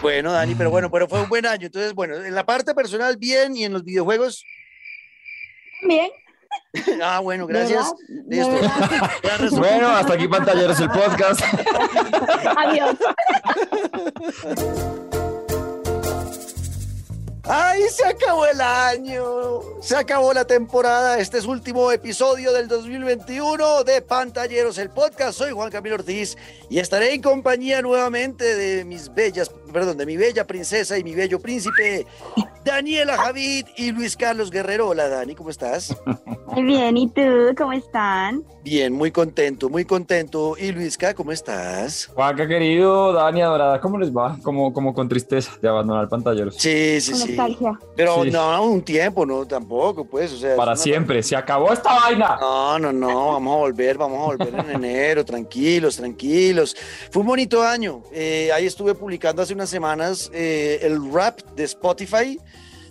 Bueno, Dani, pero bueno, pero fue un buen año. Entonces, bueno, en la parte personal, bien, y en los videojuegos. Bien. Ah, bueno, gracias. ¿De Listo. Bueno, hasta aquí pantalleros el podcast. Adiós. ¡Ay, se acabó el año! Se acabó la temporada. Este es último episodio del 2021 de Pantalleros, el podcast. Soy Juan Camilo Ortiz y estaré en compañía nuevamente de mis bellas, perdón, de mi bella princesa y mi bello príncipe, Daniela Javid y Luis Carlos Guerrero. Hola, Dani, ¿cómo estás? Muy bien, ¿y tú? ¿Cómo están? Bien, muy contento, muy contento. Y Luisca, ¿cómo estás? Juanca querido, Dani adorada, ¿cómo les va? Como, como con tristeza de abandonar pantalleros. Sí, sí, Con sí. nostalgia. Pero Sí. no, un tiempo, no, tampoco, pues, o sea. Para una- siempre, se acabó esta vaina. No, no, no, vamos a volver, vamos a volver en enero, tranquilos, tranquilos. Fue un bonito año. Eh, ahí estuve publicando hace unas semanas eh, el rap de Spotify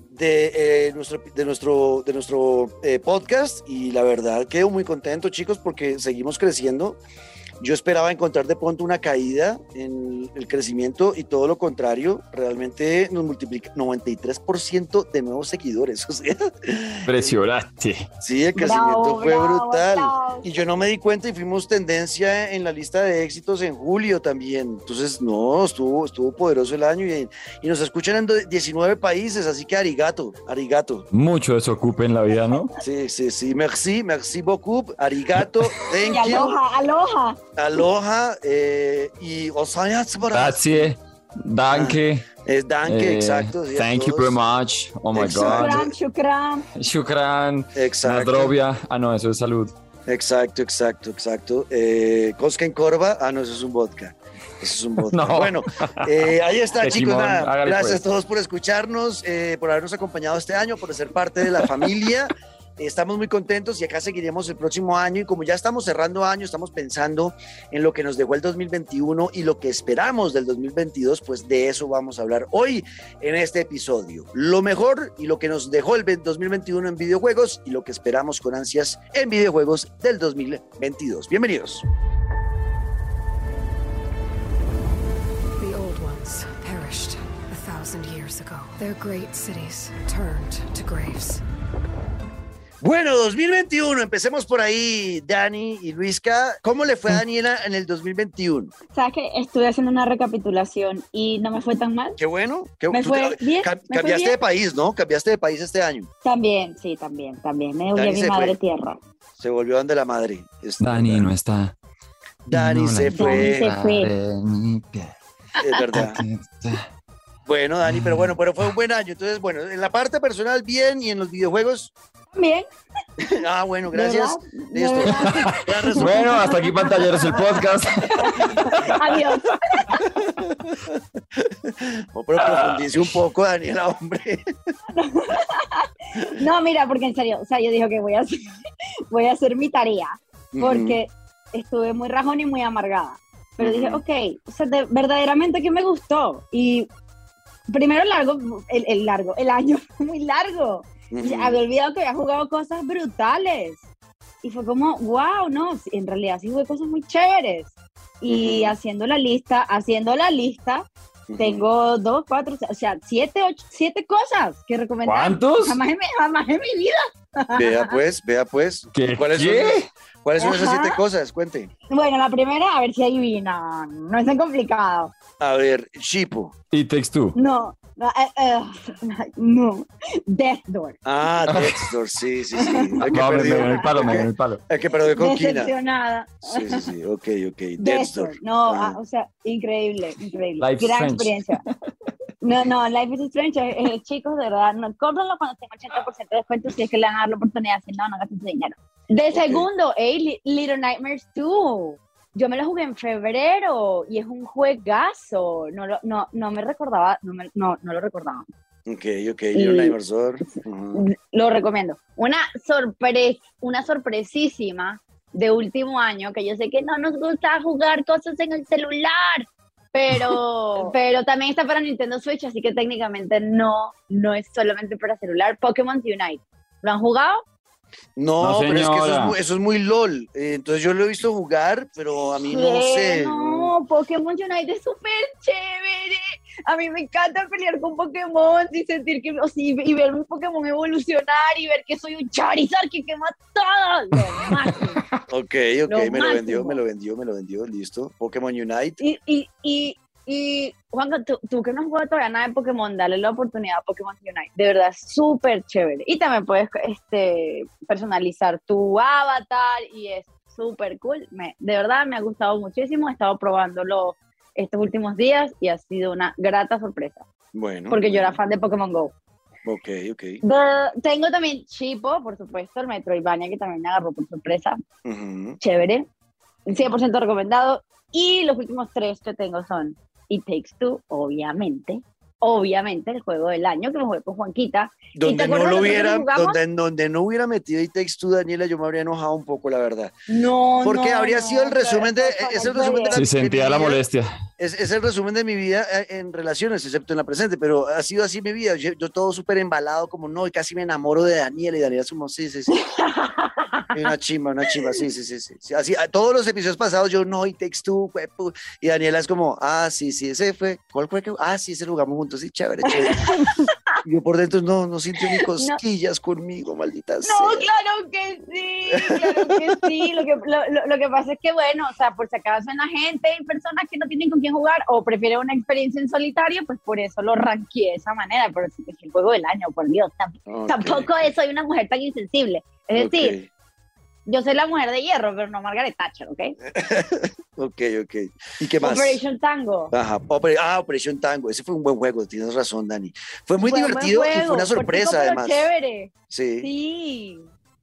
de, eh, nuestro, de nuestro, de nuestro eh, podcast y la verdad quedo muy contento, chicos, porque seguimos creciendo. Yo esperaba encontrar de pronto una caída en el crecimiento y todo lo contrario, realmente nos multiplica 93% de nuevos seguidores. O sea, Impresionante. sí, el crecimiento Bravo, fue bravo, brutal. bravo. Y yo no me di cuenta y fuimos tendencia en la lista de éxitos en julio también. Entonces, no, estuvo, estuvo poderoso el año y, y nos escuchan en do- 19 países, así que arigato, arigato. Mucho desocupe en la vida, ¿no? Sí, sí, sí, merci, merci beaucoup, arigato, Y thank you, aloha, aloha. Aloha eh, y. Grazie, danke, Es danke, eh, exacto. sí, thank you very much. Oh my Exacto. god. Shukran, shukran. Shukran. Exacto. Nadrovia. Ah, no, eso es salud. Exacto, exacto, exacto. Eh, Cosca en Corva, ah, no, eso es un vodka. Eso es un vodka. No. Bueno, eh, ahí está, chicos. timón. nada, Hágale, gracias pues. a todos por escucharnos, eh, por habernos acompañado este año, por ser parte de la familia. Estamos muy contentos y acá seguiremos el próximo año. Y como ya estamos cerrando año, estamos pensando en lo que nos dejó el 2021 y lo que esperamos del 2022, pues de eso vamos a hablar hoy en este episodio. Lo mejor y lo que nos dejó el 2021 en videojuegos y lo que esperamos con ansias en videojuegos del 2022. Bienvenidos. Thousand years ago. Their great cities turned to graves. Bueno, 2021, empecemos por ahí, Dani y Luisca. ¿Cómo le fue a Daniela en el 2021? ¿Sabes que Estuve haciendo una recapitulación y no me fue tan mal. Qué bueno. Qué, Me fue te- bien, cam- me fue cambiaste bien. de país, ¿no? Cambiaste de país este año. También, sí, también, también. Me Dani a mi madre fue. tierra. Se volvió donde la madre. Está- Dani no está. Dani No se fue. Dani se fue. Es verdad. Bueno, Dani, pero bueno, pero fue un buen año. Entonces, bueno, en la parte personal, bien, y en los videojuegos. Bien. Ah, bueno, ¿de gracias. Listo. Bueno, hasta aquí pantalleros el podcast. Adiós. Pero profundice un poco, Daniela, hombre. No, mira, porque en serio, o sea, yo dije que voy a hacer, voy a hacer mi tarea porque estuve muy rajón y muy amargada. Pero dije, ok, o sea, de- verdaderamente que me gustó. Y primero largo, el, el largo, el año fue muy largo. Y ujú. había olvidado que había jugado cosas brutales. Y fue como, wow, no, en realidad sí jugué cosas muy chéveres. Y haciendo la lista, haciendo la lista, Ujú. tengo dos, cuatro, o sea, siete, ocho, siete cosas que recomendar. ¿Cuántos? Jamás en, mi, jamás en mi vida. Vea pues, vea pues. ¿Qué? ¿Cuáles son, ¿Qué? ¿Cuáles son esas siete cosas? Cuente. Bueno, la primera, a ver si adivinan. No es tan complicado. A ver, Shipo. Y Takes Two. No, no, eh, eh, no. Death Door. Ah, Dexter, sí, sí, sí. El que No, me, el palo, me el palo. el que perdió con Kina. Decepcionada. Sí, sí, sí, ok, ok. Death. Door. No, Ajá. ah, o sea, increíble, increíble. Life Gran experiencia. No, no, Life is Strange, eh, eh, chicos, de verdad, no, cómprenlo cuando tenga 80% de descuento si es que le van a dar la oportunidad, si no, no gasten su dinero. De segundo, hey, Li- Little Nightmares 2. Yo me lo jugué en febrero y es un juegazo. No, lo- no, no me recordaba, no, me- no, no lo recordaba. Ok, ok, Little Nightmares Door. Ujú. Lo recomiendo. Una sorpresa, una sorpresísima de último año, que yo sé que no nos gusta jugar cosas en el celular, pero, pero también está para Nintendo Switch, así que técnicamente no, no es solamente para celular. Pokémon Unite. ¿Lo han jugado? No, No, pero es que eso es, eso es muy LOL. Eh, entonces yo lo he visto jugar, pero a mí no sé. No, Pokémon Unite es súper chévere. A mí me encanta pelear con Pokémon y sentir que, o sí, y ver un Pokémon evolucionar y ver que soy un Charizard que quema todo. Ok, ok, Lo me lo vendió, me lo vendió, me lo vendió, listo. Pokémon Unite. Y, y, y, y Juanca, tú, tú que no has jugado todavía nada de Pokémon, dale la oportunidad a Pokémon Unite. De verdad, súper chévere. Y también puedes este, personalizar tu avatar y es súper cool. Me, de verdad, me ha gustado muchísimo. He estado probándolo estos últimos días y ha sido una grata sorpresa. Bueno. Porque yo era fan de Pokémon Go. Ok, ok. De- tengo también Chipo, por supuesto, el Metroidvania que también me agarró por sorpresa. Ujú. Chévere. 100% recomendado. Y los últimos tres que tengo son It Takes Two, obviamente. Obviamente, el juego del año que me jugué con Juanquita. Donde no lo lo hubiera, donde, donde no hubiera metido y Takes Two, Daniela, yo me habría enojado un poco, la verdad. No, Porque no, habría no, sido el resumen de- eso es el resumen de la-. Sí, sentía mi la vida- molestia. Es, es el resumen de mi vida eh, en relaciones, excepto en la presente, pero ha sido así mi vida. Yo, yo todo súper embalado, como no, y casi me enamoro de Daniela y Daniela es como, sí, sí, sí. Una chimba, una chimba, sí, sí, sí. sí. Sí, Así, a todos los episodios pasados yo no, y Takes Two, y Daniela es como, ah, sí, sí, ese fue, ¿cuál fue? Ah, sí, ese jugamos juntos, sí, chévere, chévere. Y yo por dentro no, no sintió ni cosquillas conmigo, maldita No, sea. claro que sí, claro que sí. Lo que, lo, lo- lo que pasa es que, bueno, o sea, por si acaso en la gente hay personas que no tienen con quién jugar o prefieren una experiencia en solitario, pues por eso lo ranqueé de esa manera. Pero es el juego del año, por Dios. tam- Ok, Tampoco soy una mujer tan insensible. Es decir, yo soy la mujer de hierro, pero no Margaret Thatcher, ¿ok? Ok, ok. ¿Y qué más? Operation Tango. Ajá, Oper- ah, Operation Tango, ese fue un buen juego, tienes razón, Dani. Fue muy Fue divertido y fue una sorpresa además. chévere. Sí, Sí.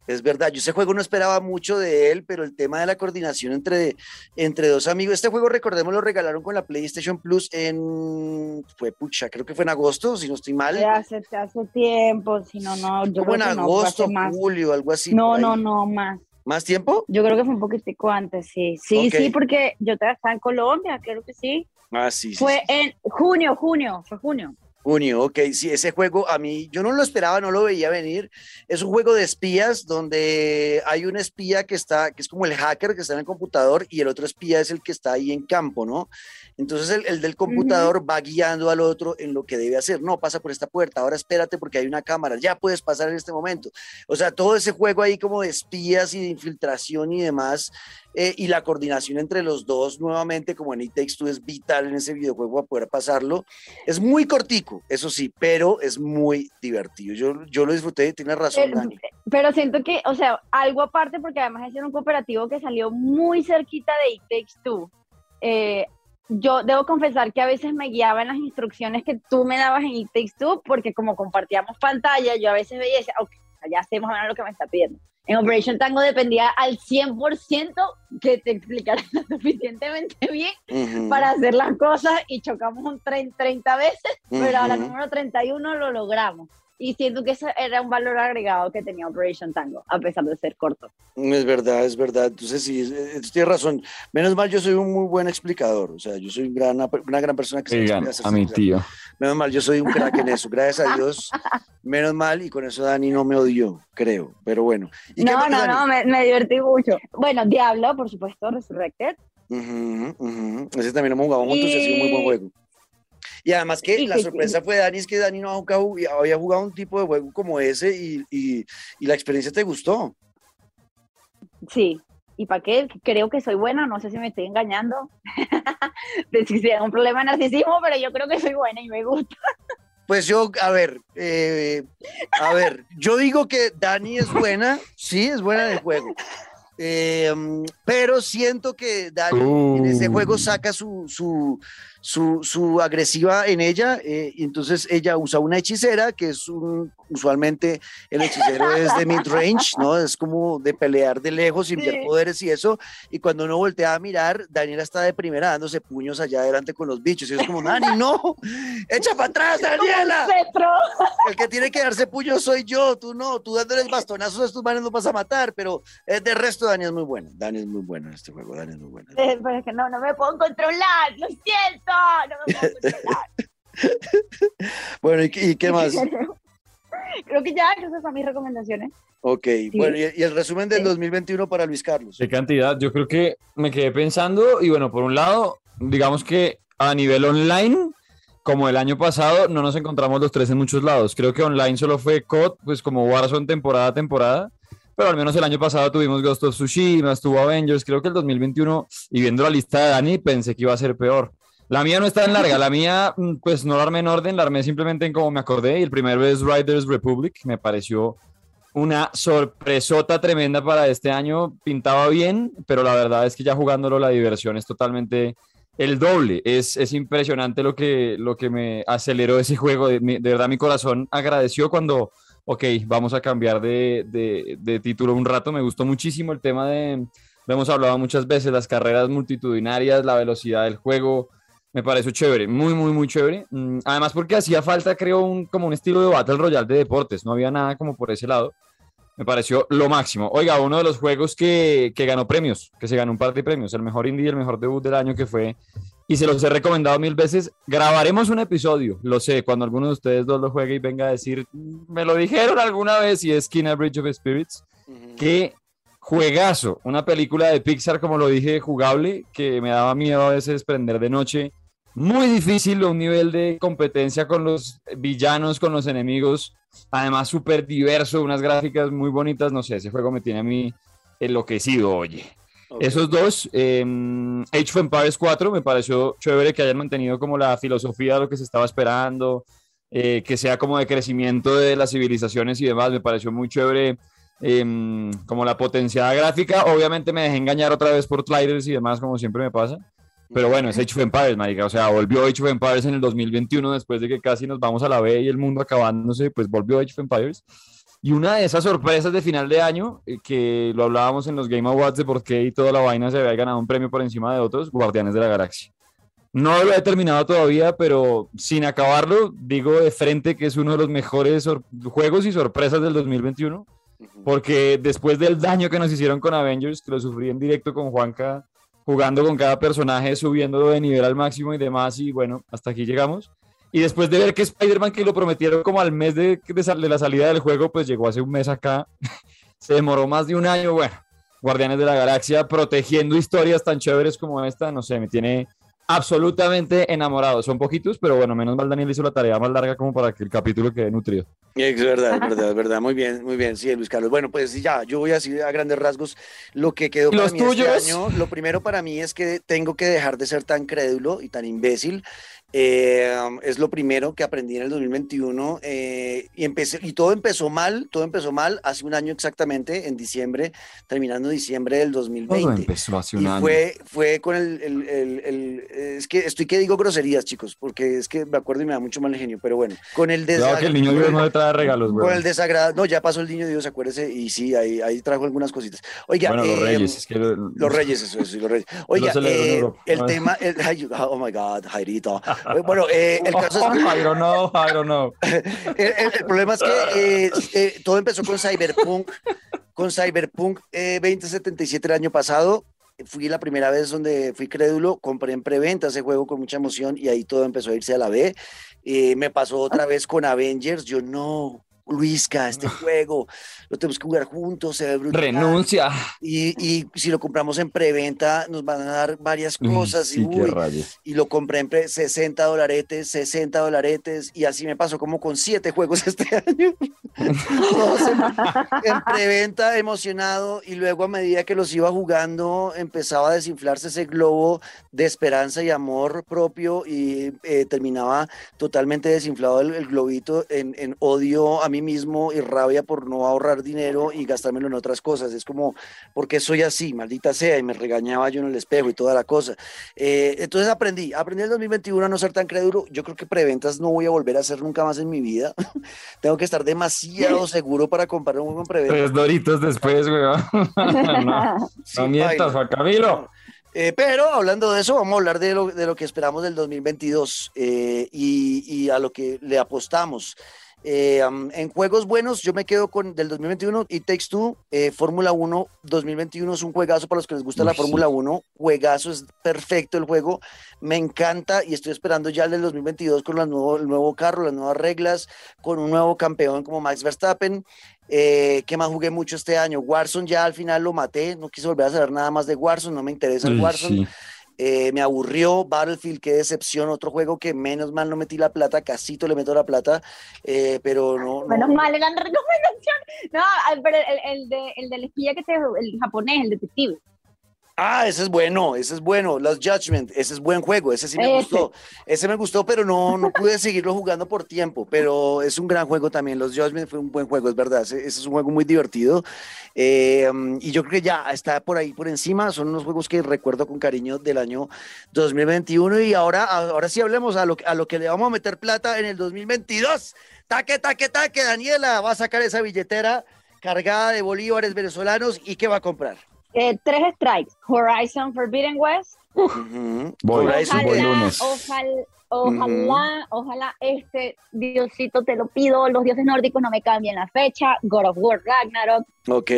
es verdad. Yo ese juego no esperaba mucho de él, pero el tema de la coordinación entre, entre dos amigos, este juego, recordemos, lo regalaron con la PlayStation Plus en, fue pucha, creo que fue en agosto, si no estoy mal. Hace, hace tiempo, si no, no, Como en no, agosto, julio, algo así. No, no, no, más. ¿Más tiempo? Yo creo que fue un poquitico antes, sí. Sí, sí, porque yo estaba en Colombia, creo que sí. Ah, sí, sí. Fue sí. en junio, junio, fue junio. Junio, ok, sí, ese juego a mí, yo no lo esperaba, no lo veía venir. Es un juego de espías donde hay un espía que está, que es como el hacker que está en el computador y el otro espía es el que está ahí en campo, ¿no? Entonces el, el del computador va guiando al otro en lo que debe hacer. No, pasa por esta puerta, ahora espérate porque hay una cámara, ya puedes pasar en este momento. O sea, todo ese juego ahí como de espías y de infiltración y demás, eh, y la coordinación entre los dos nuevamente, como en It Takes Two, es vital en ese videojuego para poder pasarlo. Es muy cortico, eso sí, pero es muy divertido. Yo, yo lo disfruté, tienes razón, Pero, Dani. pero siento que, o sea, algo aparte, porque además es un cooperativo que salió muy cerquita de It Takes Two. Eh, yo debo confesar que a veces me guiaba en las instrucciones que tú me dabas en It Takes Two, porque como compartíamos pantalla, yo a veces veía y decía, ok, ya sé más o menos lo que me está pidiendo. En Operation Tango dependía al 100% que te explicara lo suficientemente bien para hacer las cosas y chocamos un tren 30 veces, pero a la número 31 lo logramos. Y siento que ese era un valor agregado que tenía Operation Tango, a pesar de ser corto. Es verdad, es verdad. Entonces sí, es- es- tienes razón. Menos mal, yo soy un muy buen explicador. O sea, yo soy un gran- una gran persona que se Oigan, explica, a mi tío. Menos mal, yo soy un crack en eso. Gracias a Dios. Menos mal, y con eso Dani no me odió, creo. Pero bueno. ¿Y No, más, no, Dani? no, me, me divertí mucho. Bueno, Diablo, por supuesto, Resurrected. Ujú, ujú. Ese también lo hemos jugado juntos y ha sido un muy buen juego. Y además que la sorpresa fue Dani, es que Dani no había jugado un tipo de juego como ese y, y- y la experiencia te gustó. Sí. ¿Y para qué? Creo que soy buena, no sé si me estoy engañando. De si sea un problema de narcisismo, pero yo creo que soy buena y me gusta. Pues yo, a ver, eh, a ver, yo digo que Dani es buena, sí, es buena en el juego. Eh, pero siento que Dani en ese Uh. juego saca su, su, su, su agresiva en ella, eh, y entonces ella usa una hechicera, que es un, usualmente el hechicero es de mid-range, ¿no? Es como de pelear de lejos, sin ver Sí. poderes y eso, y cuando uno voltea a mirar, Daniela está de primera dándose puños allá adelante con los bichos, y es como, Dani, no, echa para atrás, Daniela. El que tiene que darse puño soy yo, tú no, tú dándoles bastonazos a estos manes no vas a matar, pero eh, de resto Dani es muy bueno, Dani es muy bueno en este juego, Dani es muy bueno. Eh, Pero es que no, no me puedo controlar, lo siento, no me puedo controlar. Bueno, ¿y, qué- y qué más? Creo que ya, esas son mis recomendaciones. Ok, bueno, y, y el resumen del Sí. 2021 para Luis Carlos. ¿Qué cantidad? Yo creo que me quedé pensando y bueno, por un lado, digamos que a nivel online, como el año pasado, no nos encontramos los tres en muchos lados. Creo que online solo fue COD, pues como Warzone temporada a temporada. Pero al menos el año pasado tuvimos Ghost of Tsushima, estuvo Avengers. Creo que el 2021, y viendo la lista de Dani, pensé que iba a ser peor. La mía no está tan larga, la mía, mm, pues no la armé en orden, la armé simplemente en como me acordé. Y el primero es Riders Republic, me pareció una sorpresota tremenda para este año. Pintaba bien, pero la verdad es que ya jugándolo la diversión es totalmente el doble. Es, es impresionante lo que, lo que me aceleró ese juego. De, de verdad mi corazón agradeció cuando, ok, vamos a cambiar de, de, de título un rato. Me gustó muchísimo el tema de, lo hemos hablado muchas veces, las carreras multitudinarias, la velocidad del juego me pareció chévere, muy, muy, muy chévere. Mm, además porque hacía falta, creo, un, como un estilo de Battle Royale de deportes, no había nada como por ese lado. Me pareció lo máximo. Oiga, uno de los juegos que, que ganó premios, que se ganó un par de premios, el mejor indie, el mejor debut del año que fue, y se los he recomendado mil veces, grabaremos un episodio, lo sé, cuando alguno de ustedes dos lo juegue y venga a decir, me lo dijeron alguna vez y es Kina Bridge of Spirits, uh -huh. que juegazo, una película de Pixar, como lo dije, jugable, que me daba miedo a veces prender de noche muy difícil, un nivel de competencia con los villanos, con los enemigos, además súper diverso, unas gráficas muy bonitas, no sé, ese juego me tiene a mí enloquecido, oye. Okay. Esos dos, eh, Age of Empires 4, me pareció chévere que hayan mantenido como la filosofía de lo que se estaba esperando, eh, que sea como de crecimiento de las civilizaciones y demás, me pareció muy chévere. Eh, como la potenciada gráfica, obviamente me dejé engañar otra vez por sliders y demás, como siempre me pasa. Pero bueno, es Age of Empires, marica. O sea, volvió Age of Empires en el 2021 después de que casi nos vamos a la B y el mundo acabándose, pues volvió Age of Empires. Y una de esas sorpresas de final de año, eh, que lo hablábamos en los Game Awards de por qué y toda la vaina se había ganado un premio por encima de otros, Guardianes de la Galaxia. No lo he terminado todavía, pero sin acabarlo, digo de frente que es uno de los mejores juegos y sorpresas del 2021, porque después del daño que nos hicieron con Avengers, que lo sufrí en directo con Juanca, jugando con cada personaje, subiendo de nivel al máximo y demás, y bueno, hasta aquí llegamos. Y después de ver que Spider-Man, que lo prometieron como al mes de, de, de, la salida del juego, pues llegó hace un mes acá, se demoró más de un año, bueno, Guardianes de la Galaxia protegiendo historias tan chéveres como esta, no sé, me tiene absolutamente enamorado. Son poquitos, pero bueno, menos mal Daniel hizo la tarea más larga como para que el capítulo quede nutrido. Es verdad, es verdad, es verdad. Muy bien, muy bien. Sí, Luis Carlos. Bueno, pues ya, yo voy a decir a grandes rasgos lo que quedó para mí tuyos? este año. Lo primero para mí es que tengo que dejar de ser tan crédulo y tan imbécil. Eh, es lo primero que aprendí en el 2021 eh, y, empecé, y todo empezó mal, todo empezó mal hace un año exactamente, en diciembre, terminando diciembre del 2020. Todo empezó hace un y año. Fue, fue con el, el, el, el, es que estoy que digo groserías, chicos, porque es que me acuerdo y me da mucho mal genio, pero bueno, con el desagrado. que el niño Dios no le trae regalos, Con el desagrado, no, ya pasó el niño Dios, acuérdese, y sí, ahí, ahí trajo algunas cositas. Oiga, bueno, los eh, reyes, es que lo, los reyes, eso, eso, los reyes. Oiga, eh, el tema, el, oh my God, Jairito. Bueno, eh, el caso es que, I don't know, I don't know. el, el, el, problema es que eh, eh, todo empezó con Cyberpunk, con Cyberpunk eh, 2077 el año pasado. Fui la primera vez donde fui crédulo, compré en preventa ese juego con mucha emoción y ahí todo empezó a irse a la B. Eh, me pasó otra vez con Avengers, yo no, Luisca, este juego, lo tenemos que jugar juntos, se. Renuncia. Y, y, si lo compramos en preventa, nos van a dar varias cosas. Sí, y, uy, y, lo compré en pre 60 dolaretes, 60 dolaretes, y así me pasó como con siete juegos este año. En, en, preventa, emocionado, y luego a medida que los iba jugando, empezaba a desinflarse ese globo de esperanza y amor propio, y eh, terminaba totalmente desinflado el, el globito en, en odio a mí mismo y rabia por no ahorrar dinero y gastármelo en otras cosas. Es como, porque soy así, maldita sea, y me regañaba yo en el espejo y toda la cosa. Eh, entonces aprendí, aprendí en el 2021 a no ser tan crédulo. Yo creo que preventas no voy a volver a hacer nunca más en mi vida. Tengo que estar demasiado seguro para comprar un juego en preventa. Tres doritos después, güey. no, sí, no mientas, Juan Camilo. Eh, pero hablando de eso, vamos a hablar de lo, de lo que esperamos del 2022 eh, y, y, a lo que le apostamos. Eh, um, en juegos buenos, yo me quedo con del 2021 y Takes Two, eh, Fórmula 1 2021 es un juegazo para los que les gusta Uy, la Fórmula sí. 1. Juegazo, es perfecto el juego. Me encanta y estoy esperando ya el del 2022 con la nuevo, el nuevo carro, las nuevas reglas, con un nuevo campeón como Max Verstappen. Eh, ¿Qué más jugué mucho este año? Warzone ya al final lo maté, no quise volver a saber nada más de Warzone, no me interesa el Warzone. Sí. Eh, me aburrió Battlefield, qué decepción, otro juego que menos mal no metí la plata, casito le meto la plata, eh, pero no, no- Menos mal, gran recomendación. No, ah, pero el, el, de, el del espía que te, el japonés, el detective. Ah, ese es bueno, ese es bueno. Los Judgment, ese es buen juego, ese sí me Ese. gustó. Ese me gustó, pero no, no pude seguirlo jugando por tiempo. Pero es un gran juego también. Los Judgment fue un buen juego, es verdad. Ese, ese es un juego muy divertido. Eh, um, y yo creo que ya está por ahí por encima. Son unos juegos que recuerdo con cariño del año 2021. Y ahora, ahora sí hablemos a lo, a lo que le vamos a meter plata en el 2022. Taque, taque, taque. Daniela va a sacar esa billetera cargada de bolívares venezolanos y ¿qué va a comprar? Eh, tres strikes. Horizon Forbidden West. Voy, Horizon voy Ojalá, lunes. ojalá, ojalá, ojalá este Diosito te lo pido, los dioses nórdicos no me cambien la fecha. God of War Ragnarok. Ok.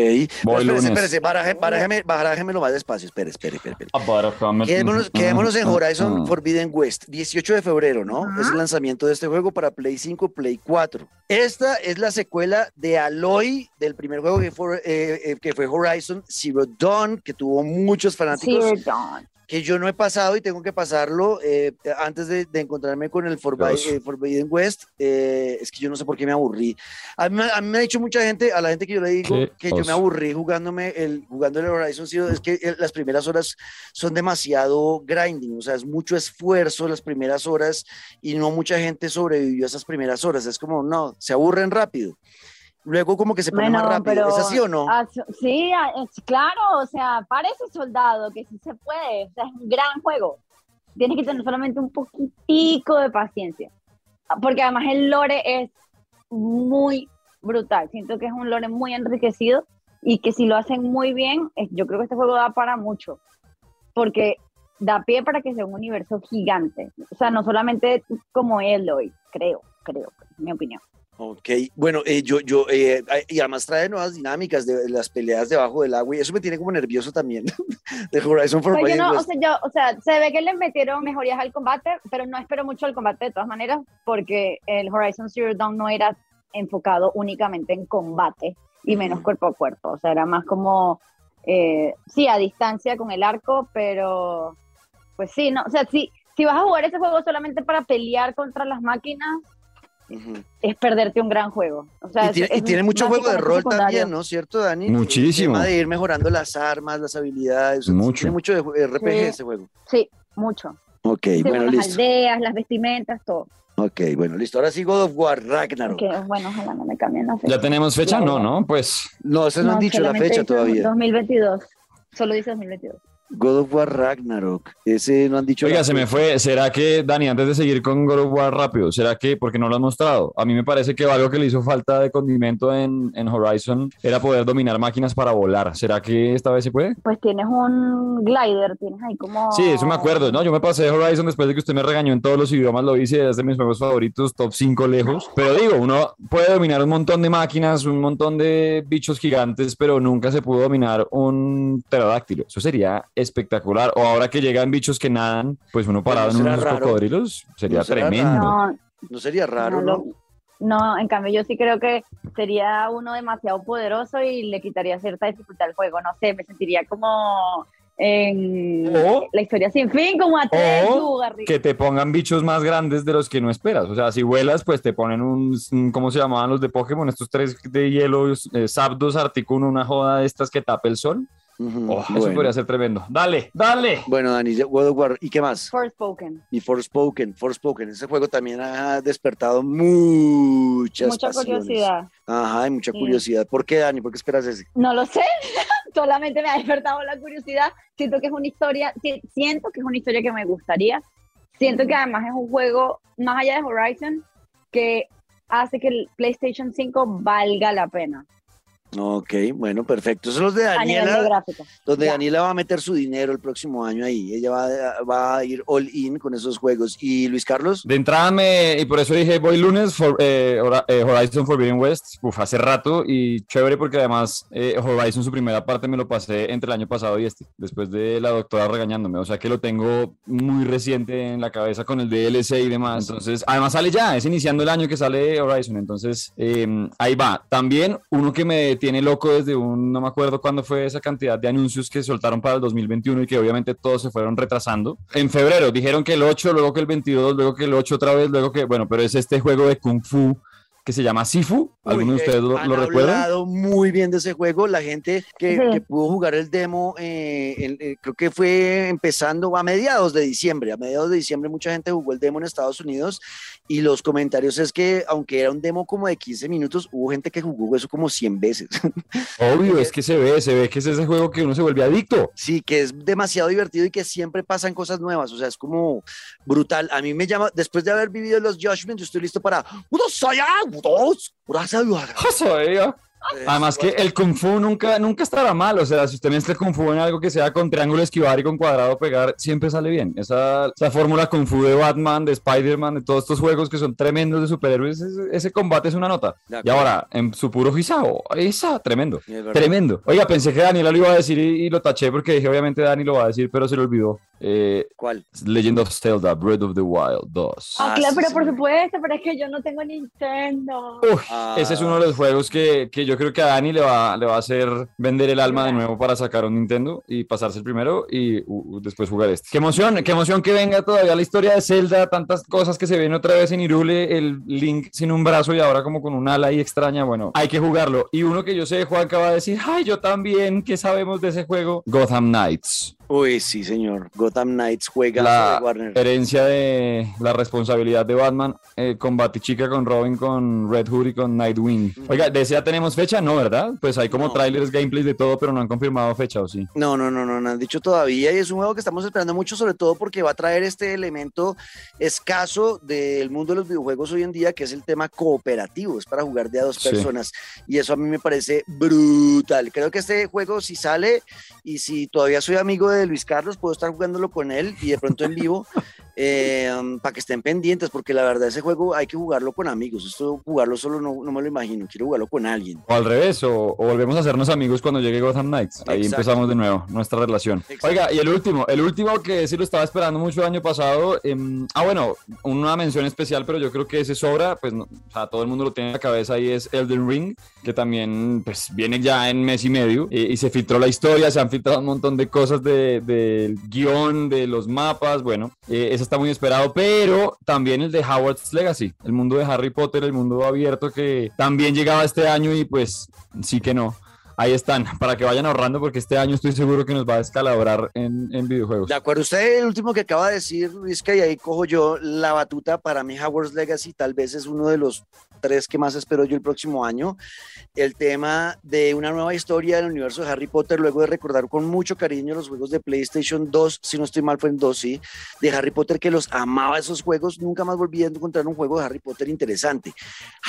Voy espérese, espérese, barájeme, barájemelo más despacio. Espere, espere, espere. espere. Ah, Quedémonos, quedémonos en Horizon Ah. Forbidden West, 18 de febrero, ¿no? Es el lanzamiento de este juego para Play 5, Play 4. Esta es la secuela de Aloy, del primer juego que fue, eh, eh, que fue Horizon Zero Dawn, que tuvo muchos fanáticos Zero Dawn. Que yo no he pasado y tengo que pasarlo eh, antes de, de encontrarme con el Forbi- Dios. eh, Forbidden West. eh, es que yo no sé por qué me aburrí. A mí, me- a mí me ha dicho mucha gente, a la gente que yo le digo que yo me aburrí jugándome el, jugando el Horizon Zero, es que eh, las primeras horas son demasiado grinding, o sea, es mucho esfuerzo las primeras horas y no mucha gente sobrevivió a esas primeras horas. Es como, no, se aburren rápido. Luego como que se pone Bueno, más rápido. ¿Es así o no? Ah, sí, ah, claro, o sea, parece soldado, que sí se puede, o sea, es un gran juego. Tienes que tener solamente un poquitico de paciencia, porque además el lore es muy brutal, siento que es un lore muy enriquecido y que si lo hacen muy bien, yo creo que este juego da para mucho, porque da pie para que sea un universo gigante, o sea, no solamente como Eloy, creo, creo, es mi opinión. Ok, bueno, eh, yo, yo, eh, y además trae nuevas dinámicas de las peleas debajo del agua y eso me tiene como nervioso también de Horizon Forbidden no, o sea, yo, o sea, se ve que le metieron mejorías al combate, pero no espero mucho el combate de todas maneras, porque el Horizon Zero Dawn no era enfocado únicamente en combate y menos cuerpo a cuerpo, o sea, era más como, eh, sí, a distancia con el arco, pero pues sí, no, o sea, si, si vas a jugar ese juego solamente para pelear contra las máquinas, Es perderte un gran juego. O sea, Y es- tiene, y es tiene mucho juego de rol secundario. también, ¿no? ¿Cierto, Dani? Muchísimo. El tema de ir mejorando las armas, las habilidades. Mucho. Tiene mucho de ju- RPG Sí. ese juego. Sí, mucho. Ok, bueno, las listo. aldeas, las vestimentas, todo. Ok, bueno, listo. Ahora sí God of War, Ragnarok. Que bueno, ojalá no me cambien la fecha. ¿Ya tenemos fecha? No, no, pues No, eso no, han dicho la fecha todavía. 2022. Solo dice 2022. God of War Ragnarok. Ese no han dicho Oiga, se me fue. ¿Será que, Dani, antes de seguir con God of War rápido, ¿será que, porque no lo has mostrado? A mí me parece que algo que le hizo falta de condimento en, en Horizon era poder dominar máquinas para volar. ¿Será que esta vez se puede? Pues tienes un glider, tienes ahí como. Sí, eso me acuerdo, ¿no? Yo me pasé Horizon después de que usted me regañó en todos los idiomas, lo hice, es de mis juegos favoritos, top 5 lejos. Pero digo, uno puede dominar un montón de máquinas, un montón de bichos gigantes, pero nunca se pudo dominar un pterodáctilo. Eso sería espectacular. O ahora que llegan bichos que nadan, pues uno parado en unos raro. cocodrilos, sería ¿No será tremendo. No, No sería raro, no, ¿no? en cambio yo sí creo que sería uno demasiado poderoso y le quitaría cierta dificultad al juego. No sé, me sentiría como en O- la historia sin fin, como a tres lugares. Que te pongan bichos más grandes de los que no esperas. O sea, si vuelas, pues te ponen un, un- ¿cómo se llamaban los de Pokémon? Estos tres de hielo, eh, Zapdos, Articuno, una joda de estas que tape el sol. Ujú, Oh, Eso podría ser tremendo. Dale, dale. Bueno, Dani, God of War. ¿Y qué más? Forspoken. Y Forspoken, Forspoken. Ese juego también ha despertado muchas Mucha pasiones. curiosidad. Ajá, hay mucha Sí. curiosidad. ¿Por qué, Dani? ¿Por qué esperas ese? No lo sé, solamente me ha despertado la curiosidad. Siento que es una historia, si- siento que es una historia que me gustaría. Siento que además es un juego, más allá de Horizon, que hace que el PlayStation 5 valga la pena Ok, bueno, perfecto. Esos son los de a nivel de Daniela, gráfica. donde Ya. Daniela va a meter su dinero el próximo año ahí. Ella va, a- va a ir all in con esos juegos. ¿Y Luis Carlos? De entrada me, y por eso dije voy lunes, for- eh, eh, Horizon Forbidden West, uf, hace rato y chévere porque además eh, Horizon su primera parte me lo pasé entre el año pasado y este, después de la doctora regañándome, o sea que lo tengo muy reciente en la cabeza con el DLC y demás, entonces además sale ya, es iniciando el año que sale Horizon, entonces eh, ahí va. También uno que me tiene tiene loco desde un, no me acuerdo cuándo fue esa cantidad de anuncios que soltaron para el 2021 y que obviamente todos se fueron retrasando. En febrero dijeron que el 8, luego que el 22, luego que el 8 otra vez, luego que, bueno, pero es este juego de Kung Fu que se llama Sifu. ¿Alguno de Uy, ustedes eh, lo, han lo recuerdan? hablado muy bien de ese juego. La gente que, Sí. que pudo jugar el demo, eh, en- eh, creo que fue empezando a mediados de diciembre. A mediados de diciembre mucha gente jugó el demo en Estados Unidos y los comentarios es que aunque era un demo como de 15 minutos, hubo gente que jugó eso como 100 veces. Obvio, es que se ve, se ve que es ese juego que uno se vuelve adicto. Sí, que es demasiado divertido y que siempre pasan cosas nuevas. O sea, es como brutal. A mí me llama, después de haber vivido los Judgment, yo estoy listo para. todos, 喝水呀 Además que el Kung Fu nunca, nunca estará mal, o sea, si usted mezcla Kung Fu en algo que sea con triángulo esquivar y con cuadrado pegar, siempre sale bien. Esa, esa fórmula Kung Fu de Batman, de Spider-Man, de todos estos juegos que son tremendos de superhéroes, ese, ese combate es una nota. Y ahora, en su puro Gisao, esa, tremendo. Tremendo. Oiga, pensé que Daniela lo iba a decir y, y lo taché porque dije, obviamente Dani lo va a decir, pero se lo olvidó. Eh, ¿Cuál? Legend of Zelda, Breath of the Wild 2. Ah, Ah, claro, sí, pero por supuesto, pero es que yo no tengo Nintendo. Uf, Ah. ese es uno de los juegos que, que yo creo que a Dani le va, le va a hacer vender el alma de nuevo para sacar un Nintendo y pasarse el primero y uh, después jugar este. Qué emoción, qué emoción que venga todavía la historia de Zelda, tantas cosas que se ven otra vez en Irule, el Link sin un brazo y ahora como con un ala ahí extraña. Bueno, hay que jugarlo. Y uno que yo sé, Juan acaba de decir, ay, yo también, ¿qué sabemos de ese juego? Gotham Knights. Uy, sí, señor. Gotham Knights juega La Warner. herencia de la responsabilidad de Batman, eh, con Batichica, con Robin, con Red Hood y con Nightwing. Oiga, ¿de ese ya tenemos fecha? No, ¿verdad? Pues hay como No. trailers, gameplays de todo, pero no han confirmado fecha, ¿o sí? No, no, no, no, no han dicho todavía y es un juego que estamos esperando mucho, sobre todo porque va a traer este elemento escaso del mundo de los videojuegos hoy en día, que es el tema cooperativo, es para jugar de a dos Sí. personas y eso a mí me parece brutal. Creo que este juego si sale y si todavía soy amigo de Luis Carlos, puedo estar jugándolo con él y de pronto en vivo eh, um, para que estén pendientes, porque la verdad ese juego hay que jugarlo con amigos, esto jugarlo solo no, no me lo imagino, quiero jugarlo con alguien. O al revés, o, o volvemos a hacernos amigos cuando llegue Gotham Knights. Ahí Exacto. empezamos de nuevo nuestra relación. Exacto. Oiga, y el último, el último que sí lo estaba esperando mucho el año pasado. em, ah, bueno, una mención especial, pero yo creo que ese sobra, pues no, o sea, todo el mundo lo tiene en la cabeza y es Elden Ring, que también pues viene ya en mes y medio y, y se filtró la historia, se han filtrado un montón de cosas de- del guion, de los mapas, bueno, eh, está muy esperado, pero también el de Howard's Legacy, el mundo de Harry Potter, el mundo abierto que también llegaba este año y pues sí que no. Ahí están, para que vayan ahorrando porque este año estoy seguro que nos va a descalabrar en, videojuegos. De acuerdo, usted el último que acaba de decir, Luis, que ahí cojo yo la batuta, para mí Howard's Legacy tal vez es uno de los tres que más espero yo el próximo año. El tema de una nueva historia del universo de Harry Potter, luego de recordar con mucho cariño los juegos de PlayStation 2, si no estoy mal fue en 2, sí, de Harry Potter que los amaba esos juegos, nunca más volví a encontrar un juego de Harry Potter interesante.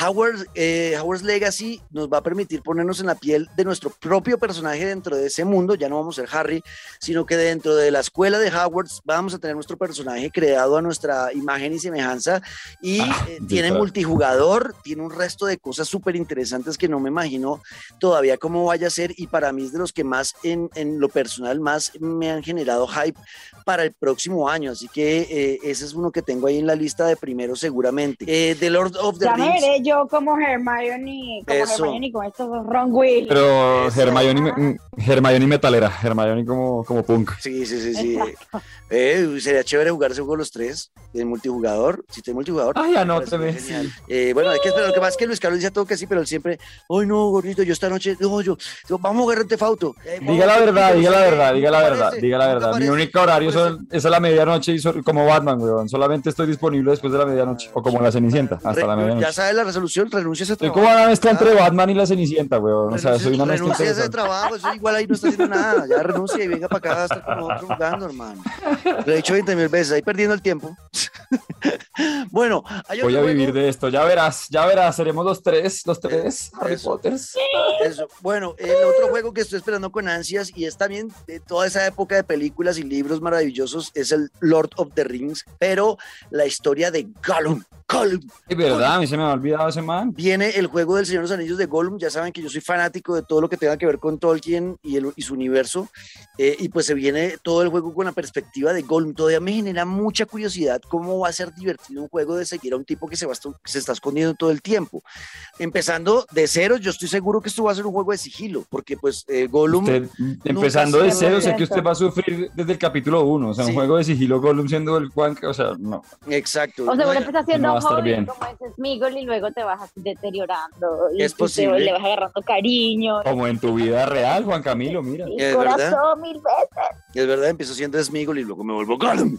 Howard, eh, Howard's Legacy nos va a permitir ponernos en la piel de nuestro propio personaje dentro de ese mundo, ya no vamos a ser Harry, sino que dentro de la escuela de Hogwarts vamos a tener nuestro personaje creado a nuestra imagen y semejanza y Ah, eh, tiene multijugador, tiene un resto de cosas súper interesantes que no me imagino todavía cómo vaya a ser y para mí es de los que más en, en lo personal más me han generado hype para el próximo año, así que eh, ese es uno que tengo ahí en la lista de primero seguramente. Eh, The Lord of the Ya me Rings. veré yo como Hermione, como Eso. Hermione con estos dos Ron Will. Pero Eso. Hermione, me- Hermione metalera, Hermione como, como punk. Sí, sí, sí, sí. Eh, sería chévere jugar ese juego los tres en multijugador. Si tiene multijugador. Ay, me parece anóteme. muy genial. Eh, bueno, hay que esperar. Lo que es que Luis Carlos dice todo que sí, pero él siempre, ay no, gordito, yo esta noche, no, yo, yo- vamos a jugar Grand Theft Auto. Eh, Diga la verdad, diga la verdad, diga la ¿no te verdad, diga la ¿No te verdad. Mi único horario ¿No te son- es a la medianoche y so- como Batman, weón. Solamente estoy disponible después de la medianoche. O como la Cenicienta, hasta Re- la Ya medianoche. sabes la resolución, renuncia a ese Soy trabajo. como una mezcla entre. Batman y la Cenicienta, weón. O sea, soy una mezcla renuncia a ese trabajo, eso igual ahí no está haciendo nada. Ya renuncia y venga para acá a estar con nosotros jugando, hermano. Lo he dicho 20 mil veces, ahí perdiendo el tiempo. bueno, hay Voy a otro vivir de esto, ya verás, ya verás, seremos los tres, los tres Harry Eso. Potters. Eso. Bueno, el otro juego que estoy esperando con ansias y es también de toda esa época de películas y libros maravillosos es el Lord of the Rings, pero la historia de Gollum. Gollum. Es verdad, a mí se me ha olvidado ese man. Viene el juego del Señor de los Anillos de Gollum. Ya saben que yo soy fanático de todo lo que tenga que ver con Tolkien y, el, y su universo. Eh, y pues se viene todo el juego con la perspectiva de Gollum. Todavía me genera mucha curiosidad cómo va a ser divertido un juego de seguir a un tipo que se, va, se está escondiendo todo el tiempo. Empezando de cero, yo estoy seguro que esto va a ser un juego de sigilo, porque pues eh, Gollum... Usted, empezando de cero, sé que usted va a sufrir desde el capítulo uno. O sea, Sí. un juego de sigilo Gollum siendo el Juan, o sea, no. Exacto. O sea, No, vos empezás haciendo va a estar bien. como ese Smigol y luego te vas deteriorando. Y Es tú te- posible. le vas agarrando cariño. Como en tu vida real, Juan Camilo, mira. Y Es corazón verdad. mil veces. Es verdad, empiezo siendo Smigol y luego me vuelvo. Gollum.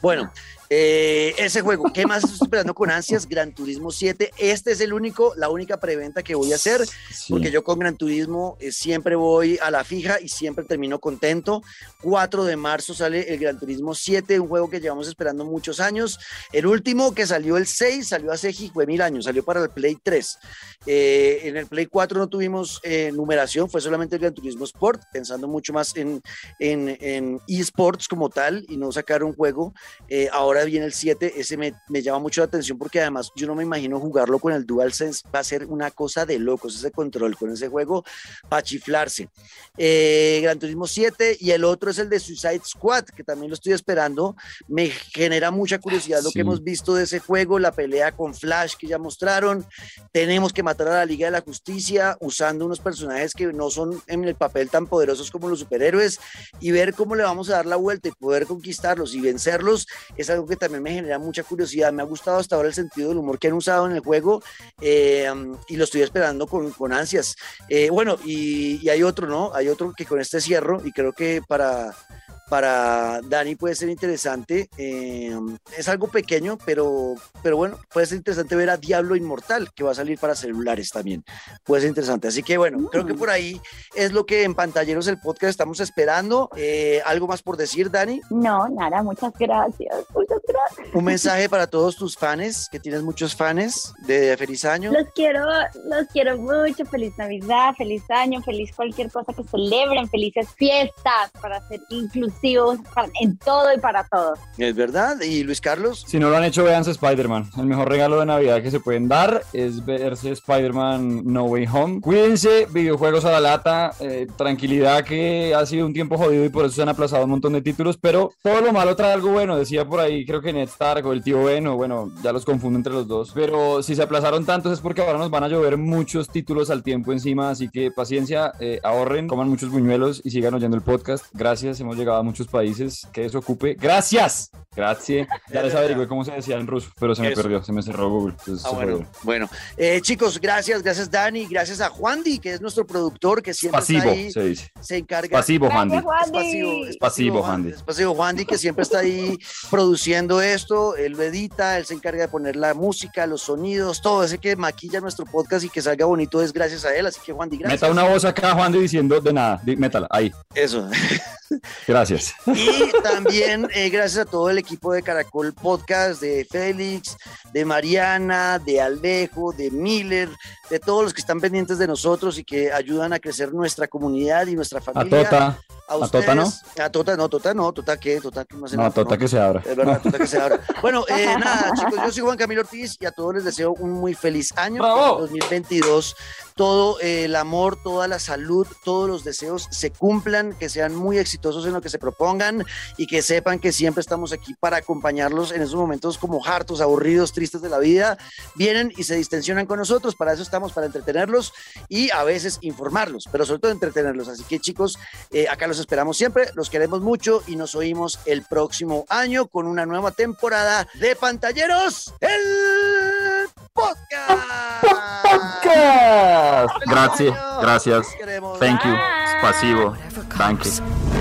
Bueno, eh, ese juego, ¿qué más estoy esperando con ansias? Gran Turismo 7. Este es el único, la única preventa que voy a hacer, Sí. porque yo con Gran Turismo eh, siempre voy a la fija y siempre termino contento. 4 de marzo sale el Gran Turismo 7, un juego que llevamos esperando muchos años. El último que salió el 6, salió hace fue mil años, salió para el Play 3. Eh, en el Play 4 no tuvimos eh, numeración, fue solamente el Gran Turismo Sport, pensando mucho más en, en, en esports como tal y no sacar un juego. Eh, ahora viene el 7, ese me, me llama mucho la atención porque además yo no me imagino jugarlo con el DualSense, va a ser una cosa de locos ese control con ese juego para chiflarse. Eh, Gran Turismo 7 y el otro es el de Suicide Squad, que también lo estoy esperando. Me genera mucha curiosidad lo Sí. que hemos visto de ese juego, la pelea con Flash que ya mostraron. Tenemos que matar a la Liga de la Justicia usando unos personajes que no son en el papel tan poderosos como los superhéroes y ver cómo le vamos a dar la vuelta y poder conquistarlos y vencerlos es algo que también me genera mucha curiosidad. Me ha gustado hasta ahora el sentido del humor que han usado en el juego eh, y lo estoy esperando con, con ansias. Eh, bueno, y, y hay otro, ¿no? Hay otro que con este cierro y creo que para, para Dani puede ser interesante. eh, es algo pequeño, pero, pero bueno, puede ser interesante ver a Diablo Inmortal, que va a salir para celulares también. Puede ser interesante. Así que bueno, creo que por ahí es lo que en Pantalleros el podcast estamos esperando. Eh, ¿Algo más por decir, Dani? No, nada, muchas gracias. Muchas gracias. Un mensaje para todos tus fans, que tienes muchos fans de Feliz Año. Los quiero, los quiero mucho. Feliz Navidad, feliz año, feliz cualquier cosa que celebren, felices fiestas para ser inclusivos en todo y para todos. Es verdad. ¿Y Luis Carlos? Si no lo han hecho, véanse Spider-Man. El mejor regalo de Navidad que se pueden dar es verse Spider-Man No Way Home. Cuídense, videojuegos a la lata, eh, tranquilidad que ha sido un tiempo jodido y por eso se han aplazado un montón de títulos, pero todo lo malo trae algo bueno. Decía por ahí, creo que Ned Stark o el tío Ben, o bueno, ya los confundo entre los dos. Pero si se aplazaron tantos es porque ahora nos van a llover muchos títulos al tiempo encima, así que paciencia, eh, ahorren, coman muchos buñuelos y sigan oyendo el podcast. Gracias, hemos llegado a muchos países que eso ocupe. Gracias. Gracias. Ya les averigué cómo se decía en ruso, pero se me Eso. perdió, se me cerró Google. entonces Ah, se bueno. Eh, chicos, gracias, gracias Dani, gracias a Juan Di, que es nuestro productor, que siempre Pasivo, está ahí, se dice. se encarga. Pasivo, Handy. Gracias, Juan. Es pasivo, es Pasivo, Juan- Handy. es pasivo Juan Di, que siempre está ahí produciendo esto, él lo edita, él se encarga de poner la música, los sonidos, todo ese que maquilla nuestro podcast y que salga bonito es gracias a él, así que Juan Di, gracias. Meta una voz acá, Juan, diciendo de nada. Métala, ahí. Eso. Gracias. Y también eh, gracias a todo el equipo de Caracol Podcast, de Félix, de Mariana, de Alejo, de Miller, de todos los que están pendientes de nosotros y que ayudan a crecer nuestra comunidad y nuestra A familia. Tota. A, a Tota, ¿no? A Tota no, Tota no, Tota qué, Tota que no hace No, a nada, Tota no. que se abra. Es verdad, Tota que se abra. Bueno, eh, nada, chicos, yo soy Juan Camilo Ortiz y a todos les deseo un muy feliz año. ¡Bravo! Que en 2022 todo eh, el amor, toda la salud, todos los deseos se cumplan, que sean muy exitosos en lo que se propongan y que sepan que siempre estamos aquí para acompañarlos en esos momentos como hartos, aburridos, tristes de la vida. Vienen y se distensionan con nosotros, para eso estamos, para entretenerlos y a veces informarlos, pero sobre todo entretenerlos. Así que chicos, eh, acá los esperamos siempre, los queremos mucho y nos oímos el próximo año con una nueva temporada de Pantalleros, el podcast. Gracias. Gracias. Thank you. Whatever Danke. comes.